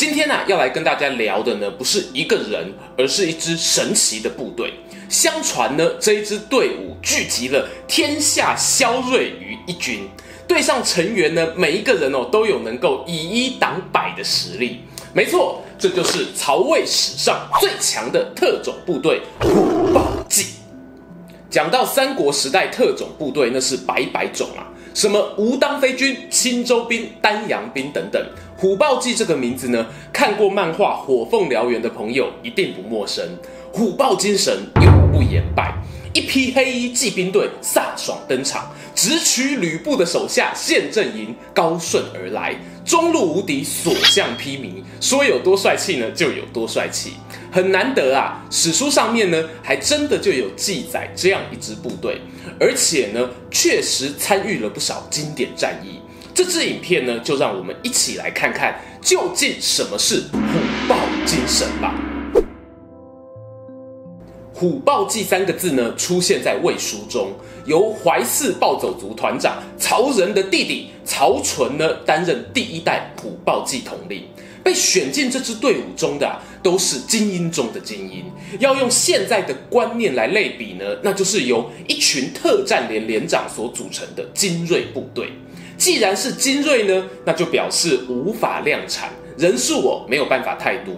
今天呢、啊，要来跟大家聊的呢，不是一个人，而是一支神奇的部队。相传呢，这一支队伍聚集了天下骁锐于一军，队上成员呢，每一个人哦，都有能够以一挡百的实力。没错，这就是曹魏史上最强的特种部队——虎豹骑。讲到三国时代特种部队，那是百百种啊。什么吴当飞军、青州兵、丹阳兵等等，虎豹骑这个名字呢？看过漫画《火凤燎原》的朋友一定不陌生。虎豹精神永不言败，一批黑衣骑兵队飒爽登场，直取吕布的手下陷阵营，高顺而来，中路无敌，所向披靡，说有多帅气呢，就有多帅气。很难得啊，史书上面呢，还真的就有记载这样一支部队，而且呢，确实参与了不少经典战役。这支影片呢，就让我们一起来看看究竟什么是虎豹精神吧。虎豹骑三个字呢，出现在魏书中，由淮泗暴走族团长曹仁的弟弟曹纯呢，担任第一代虎豹骑统领。被选进这支队伍中的啊，都是精英中的精英。要用现在的观念来类比呢，那就是由一群特战连连长所组成的精锐部队。既然是精锐呢，那就表示无法量产。人数哦，没有办法太多，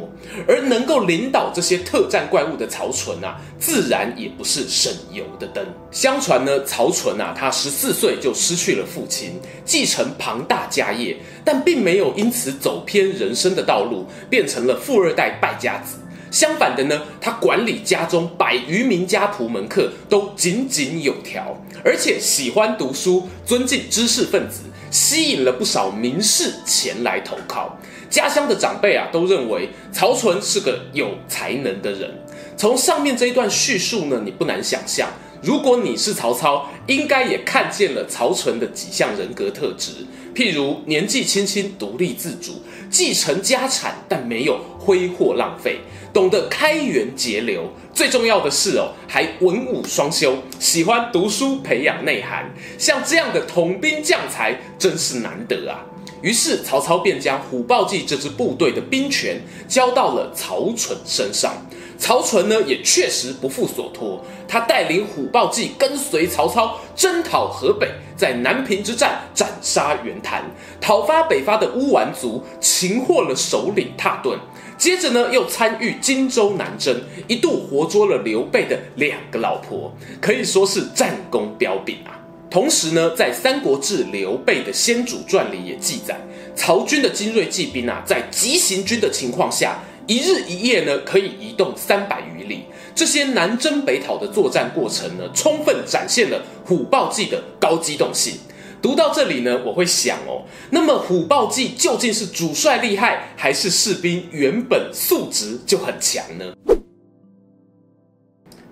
而能够领导这些特战怪物的曹纯啊，自然也不是省油的灯。相传呢，曹纯啊，他十四岁就失去了父亲，继承庞大家业，但并没有因此走偏人生的道路，变成了富二代败家子。相反的呢，他管理家中百余名家仆门客都井井有条，而且喜欢读书，尊敬知识分子，吸引了不少名士前来投靠。家乡的长辈啊，都认为曹纯是个有才能的人。从上面这一段叙述呢，你不难想象，如果你是曹操，应该也看见了曹纯的几项人格特质，譬如年纪轻轻独立自主，继承家产但没有挥霍浪费，懂得开源节流，最重要的是哦，还文武双修，喜欢读书培养内涵。像这样的统兵将才，真是难得啊。于是曹操便将虎豹骑这支部队的兵权交到了曹纯身上。曹纯呢，也确实不负所托，他带领虎豹骑跟随曹操征讨河北，在南平之战斩杀袁谭，讨伐北伐的乌丸族，擒获了首领蹋顿。接着呢，又参与荆州南征，一度活捉了刘备的两个老婆，可以说是战功彪炳啊。同时呢，在《三国志·刘备的先主传》里也记载，曹军的精锐骑兵啊，在急行军的情况下，一日一夜呢，可以移动三百余里。这些南征北讨的作战过程呢，充分展现了虎豹骑的高机动性。读到这里呢，我会想哦，那么虎豹骑究竟是主帅厉害，还是士兵原本素质就很强呢？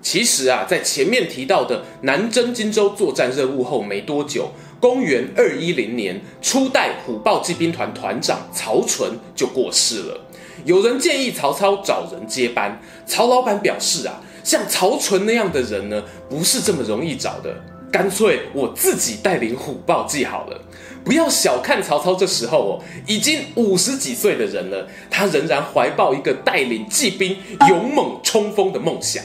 其实啊，在前面提到的南征荆州作战任务后没多久，公元二一零年，初代虎豹骑兵团团长曹纯就过世了。有人建议曹操找人接班，曹老板表示啊，像曹纯那样的人呢，不是这么容易找的，干脆我自己带领虎豹骑好了。不要小看曹操，这时候哦，已经五十几岁的人了，他仍然怀抱一个带领骑兵勇猛冲锋的梦想。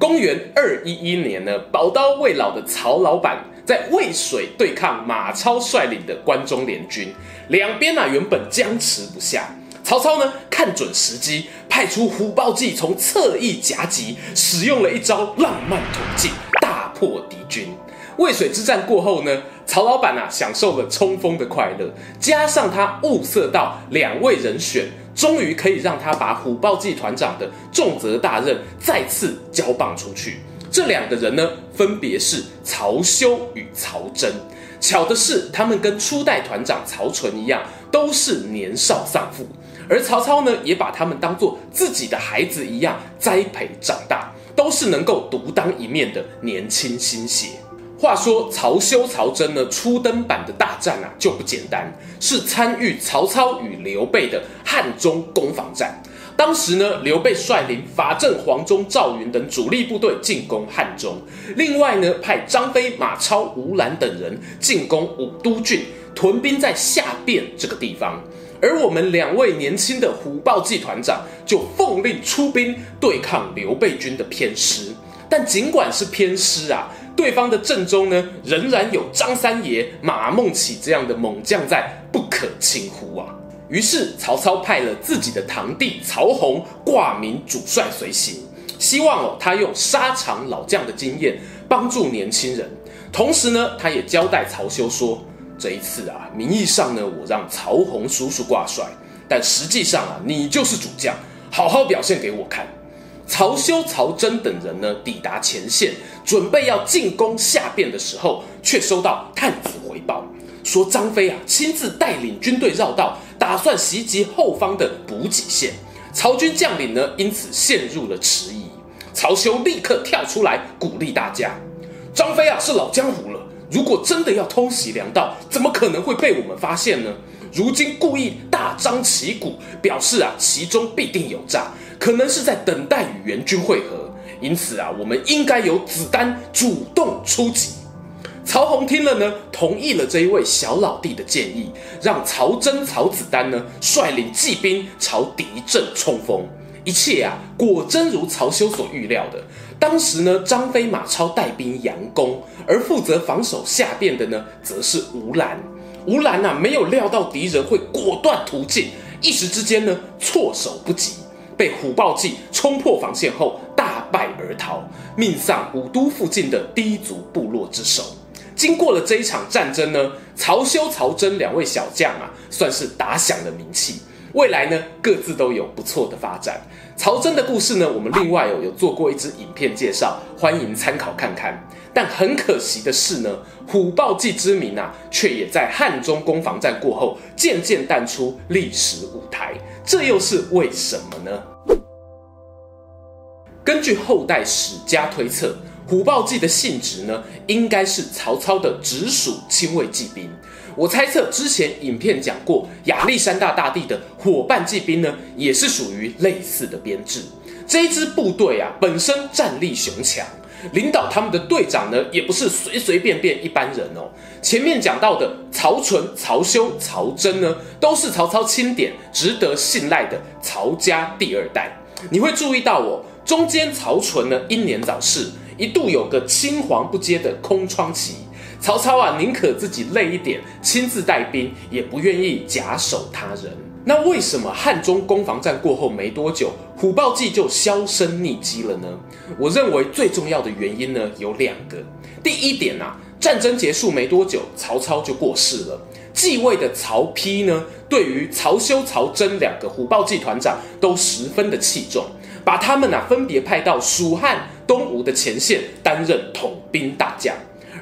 公元二一一年呢，宝刀未老的曹老板在渭水对抗马超率领的关中联军，两边啊原本僵持不下。曹操呢看准时机，派出虎豹骑从侧翼夹击，使用了一招浪漫途径，大破敌军。渭水之战过后呢，曹老板啊享受了冲锋的快乐，加上他物色到两位人选。终于可以让他把虎豹骑团长的重责大任再次交棒出去。这两个人呢，分别是曹休与曹真。巧的是，他们跟初代团长曹纯一样，都是年少丧父。而曹操呢，也把他们当做自己的孩子一样栽培长大，都是能够独当一面的年轻新血。话说曹休、曹真呢，初登版的大战啊就不简单，是参与曹操与刘备的汉中攻防战。当时呢，刘备率领法正、黄忠、赵云等主力部队进攻汉中，另外呢，派张飞、马超、吴兰等人进攻武都郡，屯兵在下汴这个地方。而我们两位年轻的虎豹骑团长就奉令出兵对抗刘备军的偏师。但尽管是偏师啊，对方的阵中呢，仍然有张三爷、马孟起这样的猛将在，不可轻忽啊。于是曹操派了自己的堂弟曹洪挂名主帅随行，希望哦他用沙场老将的经验帮助年轻人。同时呢，他也交代曹休说，这一次啊，名义上呢我让曹洪叔叔挂帅，但实际上啊你就是主将，好好表现给我看。曹休、曹真等人呢抵达前线，准备要进攻下便的时候，却收到探子回报。说张飞啊，亲自带领军队绕道，打算袭击后方的补给线。曹军将领呢，因此陷入了迟疑。曹休立刻跳出来鼓励大家：“张飞啊，是老江湖了。如果真的要偷袭粮道，怎么可能会被我们发现呢？如今故意大张旗鼓，表示啊，其中必定有诈，可能是在等待与援军会合。因此啊，我们应该由子丹主动出击。”曹洪听了呢，同意了这一位小老弟的建议，让曹真、曹子丹呢率领骑兵朝敌阵冲锋。一切啊，果真如曹休所预料的。当时呢，张飞、马超带兵佯攻，而负责防守下便的呢，则是吴兰。吴兰啊，没有料到敌人会果断突进，一时之间呢，措手不及，被虎豹骑冲破防线后败而逃，命丧武都附近的氐族部落之手。经过了这一场战争呢，曹休、曹真两位小将啊，算是打响了名气。未来呢，各自都有不错的发展。曹真的故事呢，我们另外有有做过一支影片介绍，欢迎参考看看。但很可惜的是呢，虎豹骑之名啊，却也在汉中攻防战过后渐渐淡出历史舞台。这又是为什么呢？根据后代史家推测。虎豹骑的性质呢，应该是曹操的直属亲卫骑兵。我猜测之前影片讲过，亚历山大大帝的伙伴骑兵呢，也是属于类似的编制。这一支部队啊，本身战力雄强，领导他们的队长呢，也不是随随便便一般人哦。前面讲到的曹纯、曹休、曹真呢，都是曹操钦点、值得信赖的曹家第二代。你会注意到哦，中间曹纯呢，英年早逝。一度有个青黄不接的空窗期，曹操啊宁可自己累一点，亲自带兵，也不愿意假手他人。那为什么汉中攻防战过后没多久，虎豹骑就销声匿迹了呢？我认为最重要的原因呢有两个。第一点啊，战争结束没多久，曹操就过世了，继位的曹丕呢，对于曹休、曹真两个虎豹骑团长都十分的器重。把他们啊分别派到蜀汉、东吴的前线担任统兵大将，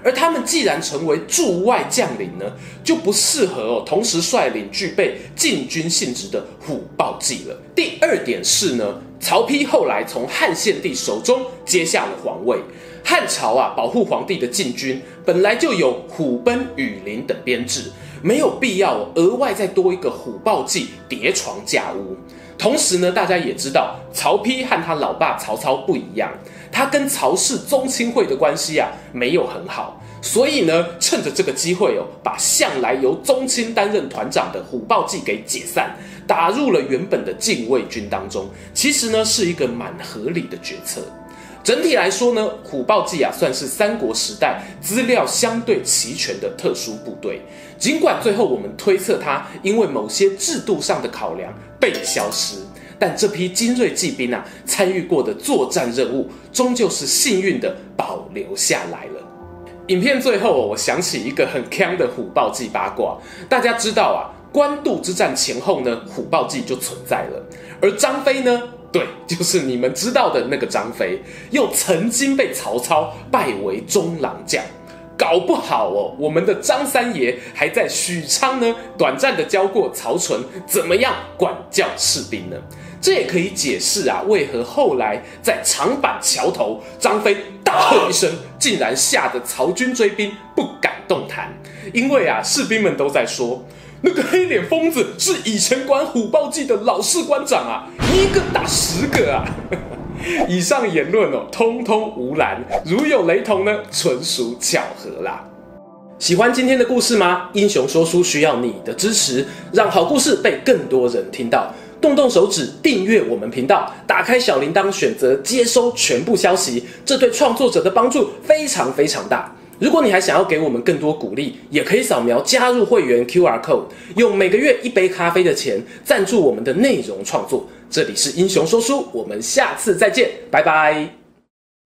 而他们既然成为驻外将领呢，就不适合哦同时率领具备禁军性质的虎豹骑了。第二点是呢，曹丕后来从汉献帝手中接下了皇位，汉朝啊保护皇帝的禁军本来就有虎贲、羽林等编制，没有必要额外再多一个虎豹骑叠床架屋。同时呢，大家也知道曹丕和他老爸曹操不一样，他跟曹氏宗亲会的关系啊没有很好，所以呢，趁着这个机会哦，把向来由宗亲担任团长的虎豹骑给解散，打入了原本的禁卫军当中。其实呢，是一个蛮合理的决策。整体来说呢，虎豹骑啊算是三国时代资料相对齐全的特殊部队。尽管最后我们推测他因为某些制度上的考量被消失，但这批精锐骑兵啊参与过的作战任务，终究是幸运的保留下来了。影片最后，我想起一个很锵的虎豹骑八卦。大家知道啊，官渡之战前后呢，虎豹骑就存在了，而张飞呢？对，就是你们知道的那个张飞，又曾经被曹操拜为中郎将。搞不好哦，我们的张三爷还在许昌呢，短暂的教过曹纯怎么样管教士兵呢？这也可以解释啊，为何后来在长板桥头，张飞大喝一声，竟然吓得曹军追兵不敢动弹。因为啊，士兵们都在说，那个黑脸疯子是以前管虎豹骑的老士官长啊，一个打十个啊。以上言论哦，通通无蓝，如有雷同呢，纯属巧合啦。喜欢今天的故事吗？英雄说书需要你的支持，让好故事被更多人听到。动动手指订阅我们频道，打开小铃铛，选择接收全部消息，这对创作者的帮助非常非常大。如果你还想要给我们更多鼓励，也可以扫描加入会员 QR code，用每个月一杯咖啡的钱赞助我们的内容创作。这里是英雄说书，我们下次再见，拜拜。